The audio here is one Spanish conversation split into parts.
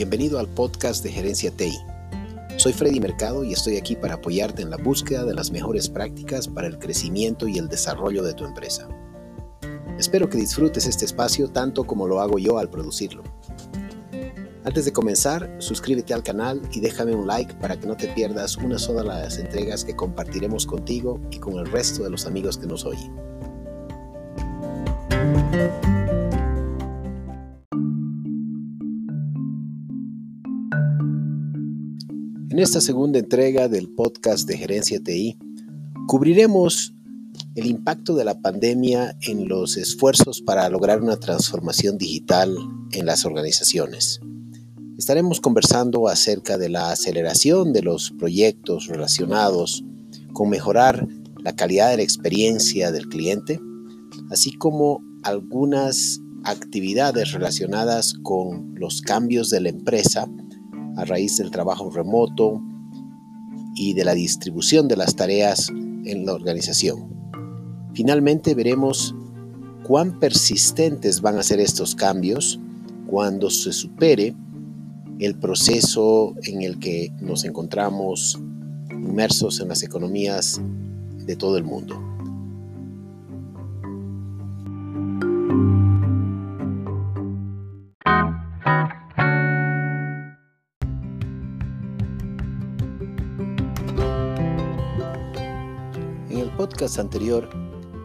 Bienvenido al podcast de Gerencia TI. Soy Freddy Mercado y estoy aquí para apoyarte en la búsqueda de las mejores prácticas para el crecimiento y el desarrollo de tu empresa. Espero que disfrutes este espacio tanto como lo hago yo al producirlo. Antes de comenzar, suscríbete al canal y déjame un like para que no te pierdas una sola de las entregas que compartiremos contigo y con el resto de los amigos que nos oyen. En esta segunda entrega del podcast de Gerencia TI, cubriremos el impacto de la pandemia en los esfuerzos para lograr una transformación digital en las organizaciones. Estaremos conversando acerca de la aceleración de los proyectos relacionados con mejorar la calidad de la experiencia del cliente, así como algunas actividades relacionadas con los cambios de la empresa a raíz del trabajo remoto y de la distribución de las tareas en la organización. Finalmente veremos cuán persistentes van a ser estos cambios cuando se supere el proceso en el que nos encontramos inmersos en las economías de todo el mundo. Podcast anterior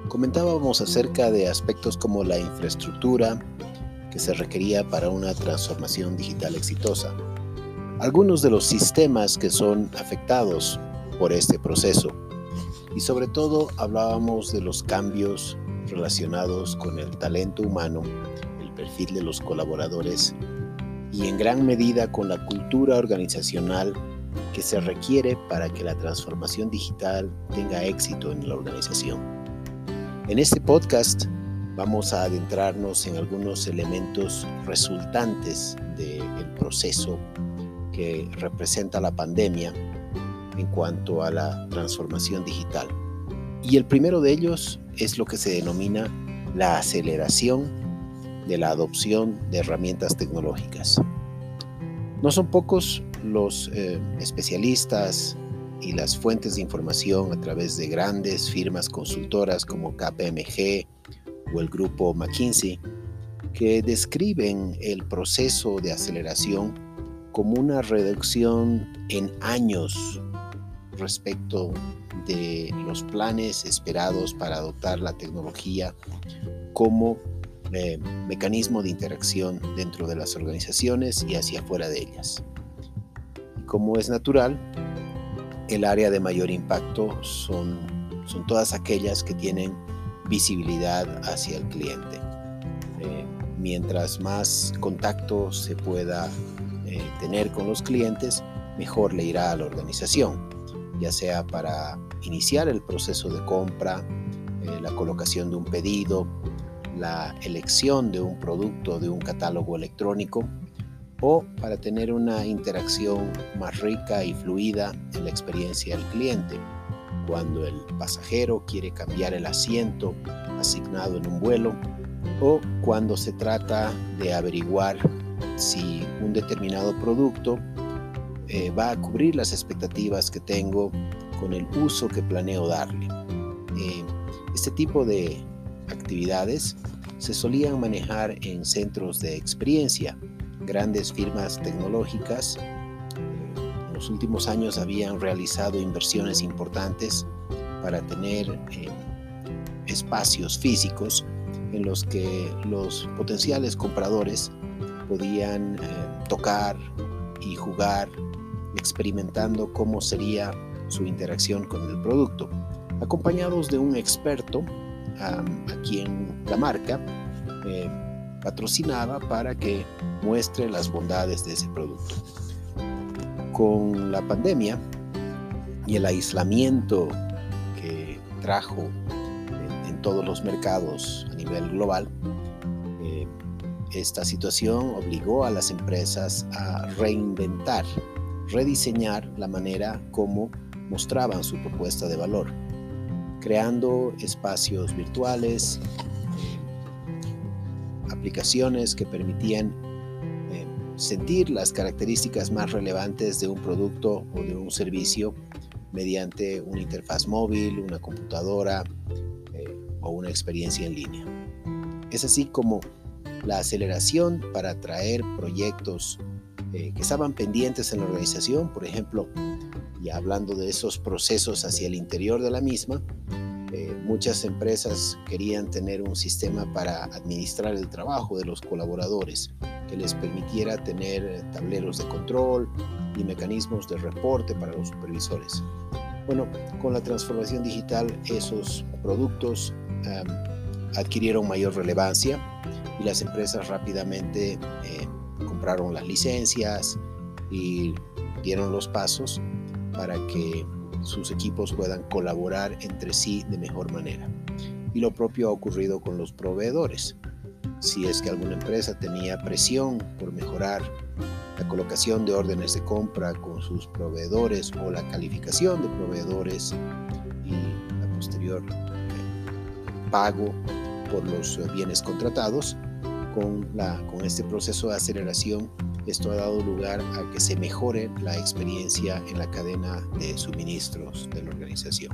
comentábamos acerca de aspectos como la infraestructura que se requería para una transformación digital exitosa. Algunos de los sistemas que son afectados por este proceso y sobre todo hablábamos de los cambios relacionados con el talento humano, el perfil de los colaboradores y en gran medida con la cultura organizacional que se requiere para que la transformación digital tenga éxito en la organización. En este podcast vamos a adentrarnos en algunos elementos resultantes del proceso que representa la pandemia en cuanto a la transformación digital. Y el primero de ellos es lo que se denomina la aceleración de la adopción de herramientas tecnológicas. No son pocos los eh, especialistas y las fuentes de información a través de grandes firmas consultoras como KPMG o el grupo McKinsey que describen el proceso de aceleración como una reducción en años respecto de los planes esperados para adoptar la tecnología como eh, mecanismo de interacción dentro de las organizaciones y hacia afuera de ellas como es natural, el área de mayor impacto son, son todas aquellas que tienen visibilidad hacia el cliente. Eh, mientras más contacto se pueda eh, tener con los clientes, mejor le irá a la organización, ya sea para iniciar el proceso de compra, eh, la colocación de un pedido, la elección de un producto de un catálogo electrónico o para tener una interacción más rica y fluida en la experiencia del cliente. Cuando el pasajero quiere cambiar el asiento asignado en un vuelo o cuando se trata de averiguar si un determinado producto eh, va a cubrir las expectativas que tengo con el uso que planeo darle. Eh, este tipo de actividades se solían manejar en centros de experiencia grandes firmas tecnológicas. En los últimos años habían realizado inversiones importantes para tener eh, espacios físicos en los que los potenciales compradores podían eh, tocar y jugar experimentando cómo sería su interacción con el producto, acompañados de un experto a quien la marca eh, patrocinaba para que muestre las bondades de ese producto. Con la pandemia y el aislamiento que trajo en, todos los mercados a nivel global, eh, esta situación obligó a las empresas a reinventar, rediseñar la manera como mostraban su propuesta de valor, creando espacios virtuales, aplicaciones que permitían eh, sentir las características más relevantes de un producto o de un servicio mediante una interfaz móvil, una computadora eh, o una experiencia en línea. Es así como la aceleración para atraer proyectos eh, que estaban pendientes en la organización, por ejemplo, y hablando de esos procesos hacia el interior de la misma, muchas empresas querían tener un sistema para administrar el trabajo de los colaboradores que les permitiera tener tableros de control y mecanismos de reporte para los supervisores. Bueno, con la transformación digital esos productos adquirieron mayor relevancia y las empresas rápidamente eh, compraron las licencias y dieron los pasos para que sus equipos puedan colaborar entre sí de mejor manera. Y lo propio ha ocurrido con los proveedores. Si es que alguna empresa tenía presión por mejorar la colocación de órdenes de compra con sus proveedores o la calificación de proveedores y la posterior eh, pago por los bienes contratados, con, la, con este proceso de aceleración esto ha dado lugar a que se mejore la experiencia en la cadena de suministros de la organización.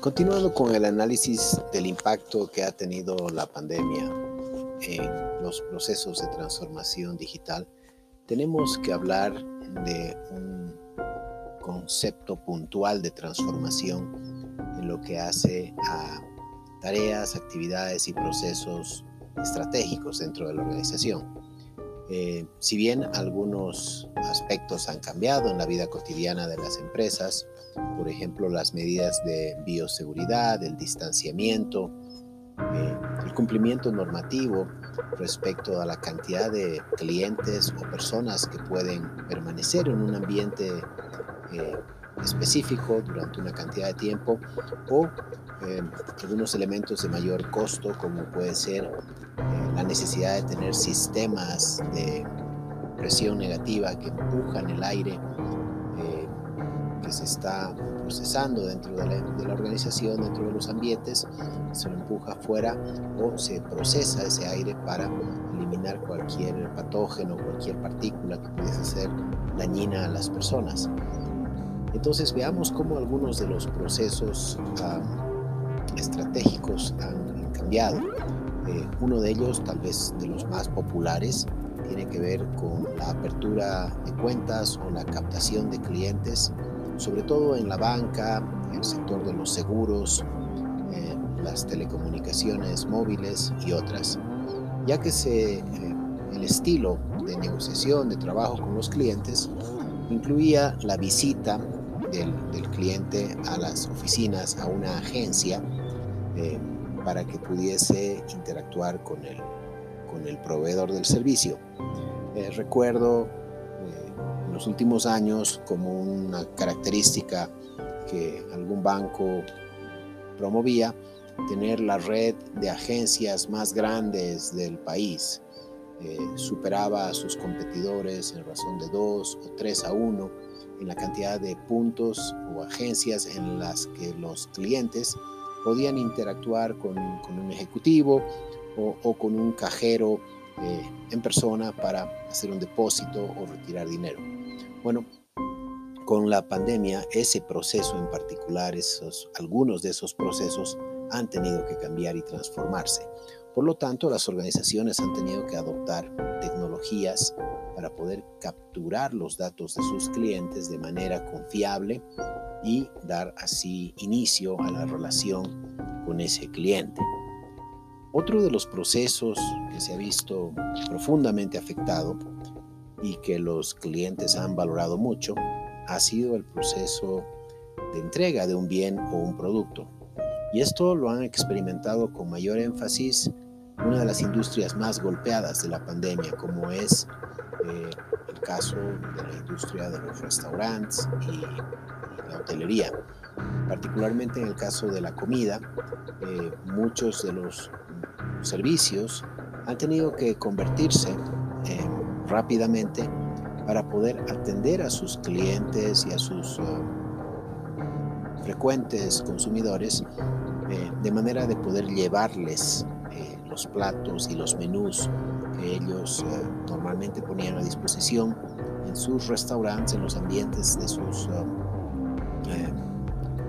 Continuando con el análisis del impacto que ha tenido la pandemia en los procesos de transformación digital, tenemos que hablar de un concepto puntual de transformación en lo que hace a tareas, actividades y procesos estratégicos dentro de la organización. Eh, si bien algunos aspectos han cambiado en la vida cotidiana de las empresas, por ejemplo las medidas de bioseguridad, el distanciamiento, eh, el cumplimiento normativo respecto a la cantidad de clientes o personas que pueden permanecer en un ambiente eh, específico durante una cantidad de tiempo o eh, algunos elementos de mayor costo como puede ser eh, la necesidad de tener sistemas de presión negativa que empujan el aire que se está procesando dentro de la, organización, dentro de los ambientes, se lo empuja afuera o se procesa ese aire para eliminar cualquier patógeno, cualquier partícula que pudiese ser dañina a las personas. Entonces veamos cómo algunos de los procesos estratégicos han cambiado. Eh, uno de ellos, tal vez de los más populares, tiene que ver con la apertura de cuentas o la captación de clientes, sobre todo en la banca, el sector de los seguros, eh, las telecomunicaciones móviles y otras, ya que eh, el estilo de negociación, de trabajo con los clientes, incluía la visita del, cliente a las oficinas, a una agencia, eh, para que pudiese interactuar con el, con el proveedor del servicio. Eh, recuerdo eh, en los últimos años como una característica que algún banco promovía, tener la red de agencias más grandes del país. superaba a sus competidores en razón de dos o tres a uno en la cantidad de puntos o agencias en las que los clientes podían interactuar con, un ejecutivo o, con un cajero eh, en persona para hacer un depósito o retirar dinero. Bueno, con la pandemia, ese proceso en particular, esos, algunos de esos procesos han tenido que cambiar y transformarse. Por lo tanto, las organizaciones han tenido que adoptar tecnologías para poder capturar los datos de sus clientes de manera confiable y dar así inicio a la relación con ese cliente. Otro de los procesos que se ha visto profundamente afectado y que los clientes han valorado mucho ha sido el proceso de entrega de un bien o un producto. Y esto lo han experimentado con mayor énfasis una de las industrias más golpeadas de la pandemia, como es eh, el caso de la industria de los restaurantes y, la hotelería. Particularmente en el caso de la comida, eh, muchos de los servicios han tenido que convertirse rápidamente para poder atender a sus clientes y a sus frecuentes consumidores eh, de manera de poder llevarles eh, los platos y los menús que ellos normalmente ponían a disposición en sus restaurantes, en los ambientes de sus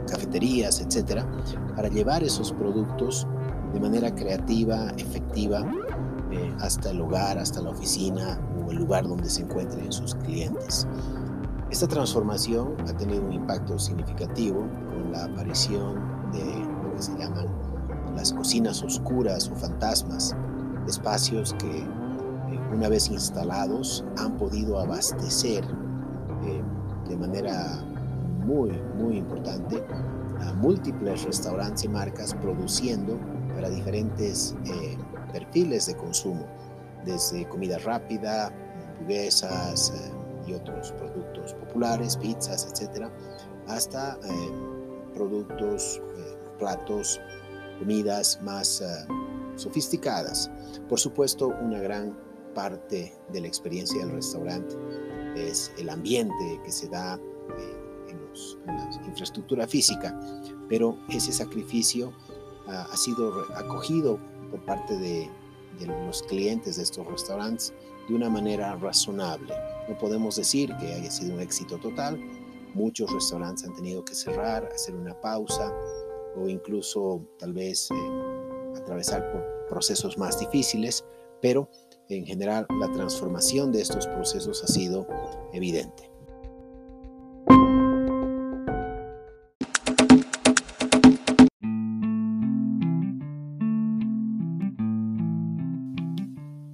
cafeterías, etcétera, para llevar esos productos de manera creativa, efectiva, hasta el hogar, hasta la oficina o el lugar donde se encuentren sus clientes. Esta transformación ha tenido un impacto significativo con la aparición de lo que se llaman las cocinas oscuras o fantasmas, espacios que eh, una vez instalados han podido abastecer eh, de manera muy, muy importante a múltiples restaurantes y marcas produciendo para diferentes eh, perfiles de consumo, desde comida rápida, hamburguesas y otros productos populares, pizzas, etcétera, hasta productos, platos, comidas más eh, sofisticadas. Por supuesto, una gran parte de la experiencia del restaurante es el ambiente que se da en, la infraestructura física, pero ese sacrificio ha sido acogido por parte de los clientes de estos restaurantes de una manera razonable. No podemos decir que haya sido un éxito total. Muchos restaurantes han tenido que cerrar, hacer una pausa o incluso tal vez eh, atravesar procesos más difíciles, pero en general la transformación de estos procesos ha sido evidente.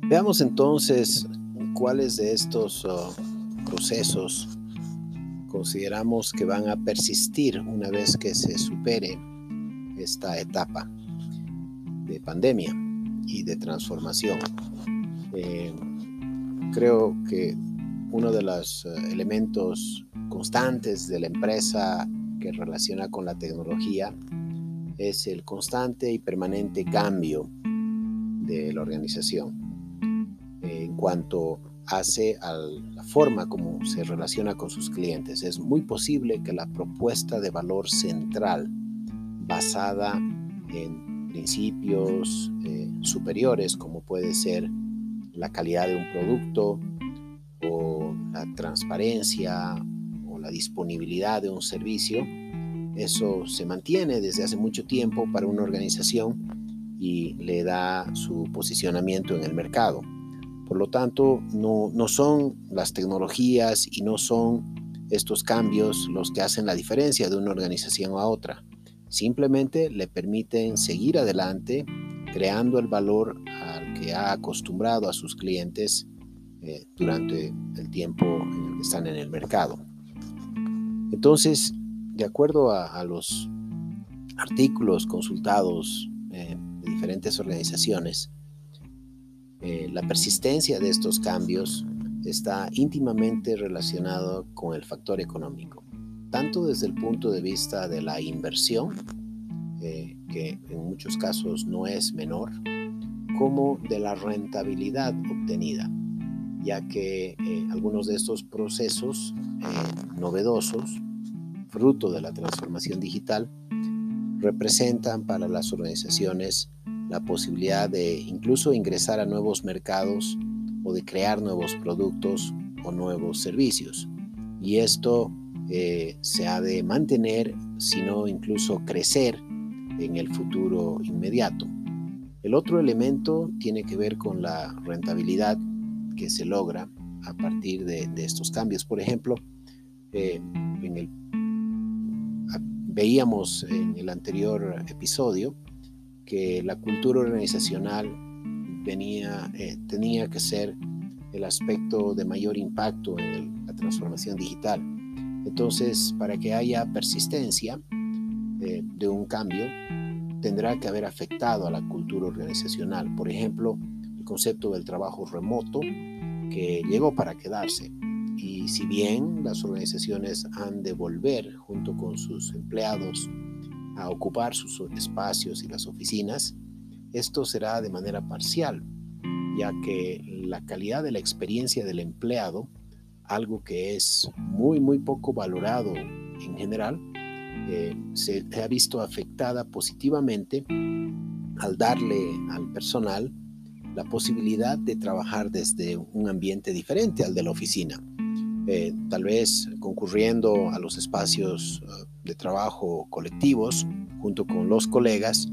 Veamos entonces cuáles de estos oh, procesos consideramos que van a persistir una vez que se supere esta etapa de pandemia y de transformación. Eh, creo que uno de los eh, elementos constantes de la empresa que relaciona con la tecnología es el constante y permanente cambio de la organización en cuanto hace a la forma como se relaciona con sus clientes. Es muy posible que la propuesta de valor central basada en principios eh, superiores como puede ser la calidad de un producto o la transparencia o la disponibilidad de un servicio, eso se mantiene desde hace mucho tiempo para una organización y le da su posicionamiento en el mercado. Por lo tanto, no, no son las tecnologías y no son estos cambios los que hacen la diferencia de una organización a otra. Simplemente le permiten seguir adelante creando el valor al que ha acostumbrado a sus clientes eh, durante el tiempo en el que están en el mercado. Entonces, de acuerdo a, los artículos consultados eh, de diferentes organizaciones, eh, la persistencia de estos cambios está íntimamente relacionado con el factor económico, tanto desde el punto de vista de la inversión, eh, que en muchos casos no es menor, como de la rentabilidad obtenida, ya que eh, algunos de estos procesos novedosos, fruto de la transformación digital, representan para las organizaciones la posibilidad de incluso ingresar a nuevos mercados o de crear nuevos productos o nuevos servicios. Y esto eh, se ha de mantener, sino incluso crecer en el futuro inmediato. El otro elemento tiene que ver con la rentabilidad que se logra a partir de, estos cambios. Por ejemplo, eh, veíamos en el anterior episodio que la cultura organizacional venía, eh, tenía que ser el aspecto de mayor impacto en la transformación digital. Entonces, para que haya persistencia eh, de un cambio, tendrá que haber afectado a la cultura organizacional. Por ejemplo, el concepto del trabajo remoto, que llegó para quedarse. Y si bien las organizaciones han de volver junto con sus empleados a ocupar sus espacios y las oficinas, esto será de manera parcial, ya que la calidad de la experiencia del empleado, algo que es muy, muy poco valorado en general, eh, se ha visto afectada positivamente al darle al personal la posibilidad de trabajar desde un ambiente diferente al de la oficina. Eh, tal vez concurriendo a los espacios eh, de trabajo colectivos junto con los colegas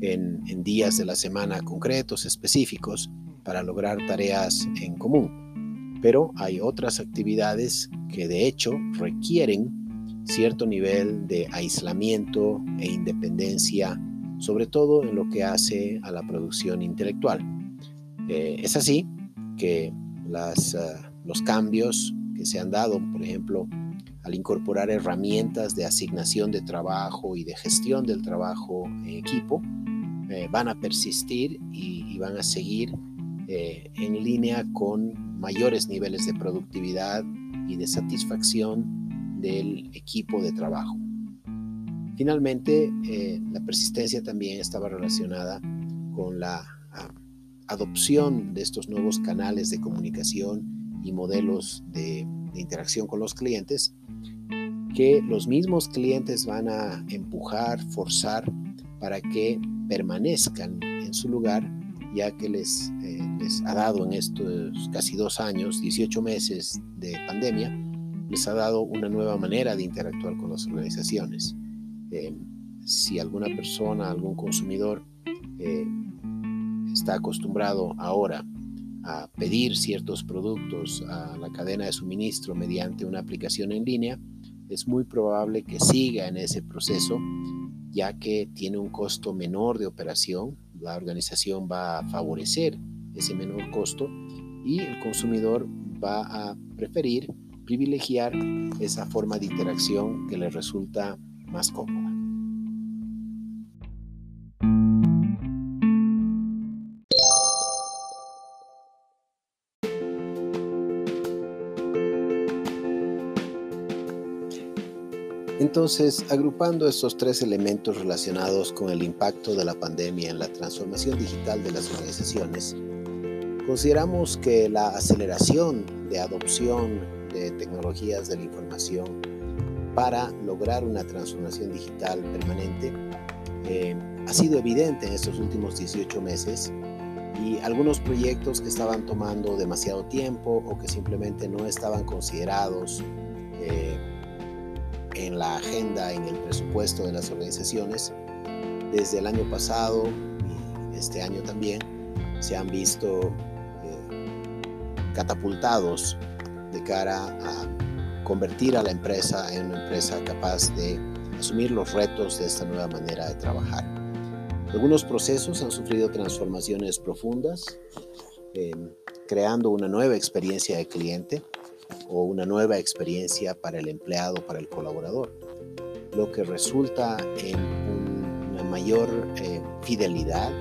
en, días de la semana concretos, específicos, para lograr tareas en común. Pero hay otras actividades que de hecho requieren cierto nivel de aislamiento e independencia, sobre todo en lo que hace a la producción intelectual. Eh, es así que ah, los cambios que se han dado, por ejemplo, al incorporar herramientas de asignación de trabajo y de gestión del trabajo en equipo, eh, van a persistir y, van a seguir eh, en línea con mayores niveles de productividad y de satisfacción del equipo de trabajo. Finalmente, eh, la persistencia también estaba relacionada con la ah, adopción de estos nuevos canales de comunicación y modelos de interacción con los clientes que los mismos clientes van a empujar, forzar para que permanezcan en su lugar, ya que les, eh, les ha dado en estos casi dos años, 18 meses de pandemia, les ha dado una nueva manera de interactuar con las organizaciones. Eh, si alguna persona, algún consumidor eh, está acostumbrado ahora a pedir ciertos productos a la cadena de suministro mediante una aplicación en línea, es muy probable que siga en ese proceso, ya que tiene un costo menor de operación, la organización va a favorecer ese menor costo y el consumidor va a preferir privilegiar esa forma de interacción que le resulta más cómoda. Entonces, agrupando estos tres elementos relacionados con el impacto de la pandemia en la transformación digital de las organizaciones, consideramos que la aceleración de adopción de tecnologías de la información para lograr una transformación digital permanente eh, ha sido evidente en estos últimos 18 meses y algunos proyectos que estaban tomando demasiado tiempo o que simplemente no estaban considerados eh, en la agenda, en el presupuesto de las organizaciones. Desde el año pasado y este año también se han visto eh, catapultados de cara a convertir a la empresa en una empresa capaz de asumir los retos de esta nueva manera de trabajar. Algunos procesos han sufrido transformaciones profundas, eh, creando una nueva experiencia de cliente, o una nueva experiencia para el empleado, para el colaborador, lo que resulta en una mayor eh, fidelidad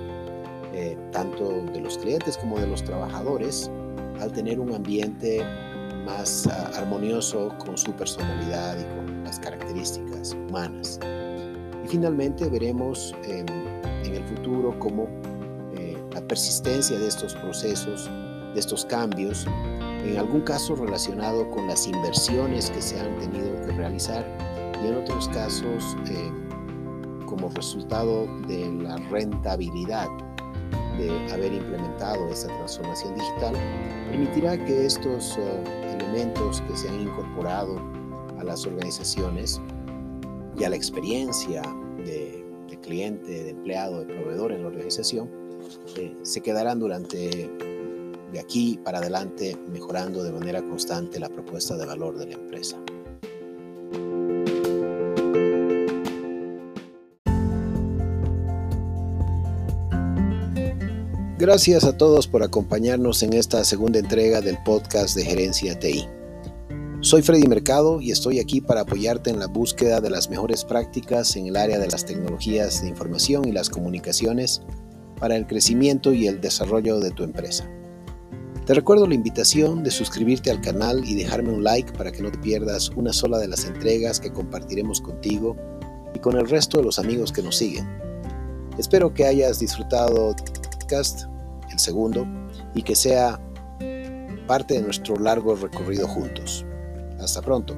eh, tanto de los clientes como de los trabajadores al tener un ambiente más ah, armonioso con su personalidad y con las características humanas. Y finalmente veremos en el futuro cómo eh, la persistencia de estos procesos, de estos cambios, en algún caso relacionado con las inversiones que se han tenido que realizar y en otros casos eh, como resultado de la rentabilidad de haber implementado esta transformación digital, permitirá que estos eh, elementos que se han incorporado a las organizaciones y a la experiencia de, cliente, de empleado, de proveedor en la organización, eh, se quedarán durante de aquí para adelante mejorando de manera constante la propuesta de valor de la empresa. Gracias a todos por acompañarnos en esta segunda entrega del podcast de Gerencia TI. Soy Freddy Mercado y estoy aquí para apoyarte en la búsqueda de las mejores prácticas en el área de las tecnologías de información y las comunicaciones para el crecimiento y el desarrollo de tu empresa. Te recuerdo la invitación de suscribirte al canal y dejarme un like para que no te pierdas una sola de las entregas que compartiremos contigo y con el resto de los amigos que nos siguen. Espero que hayas disfrutado podcast, el segundo, y que sea parte de nuestro largo recorrido juntos. Hasta pronto.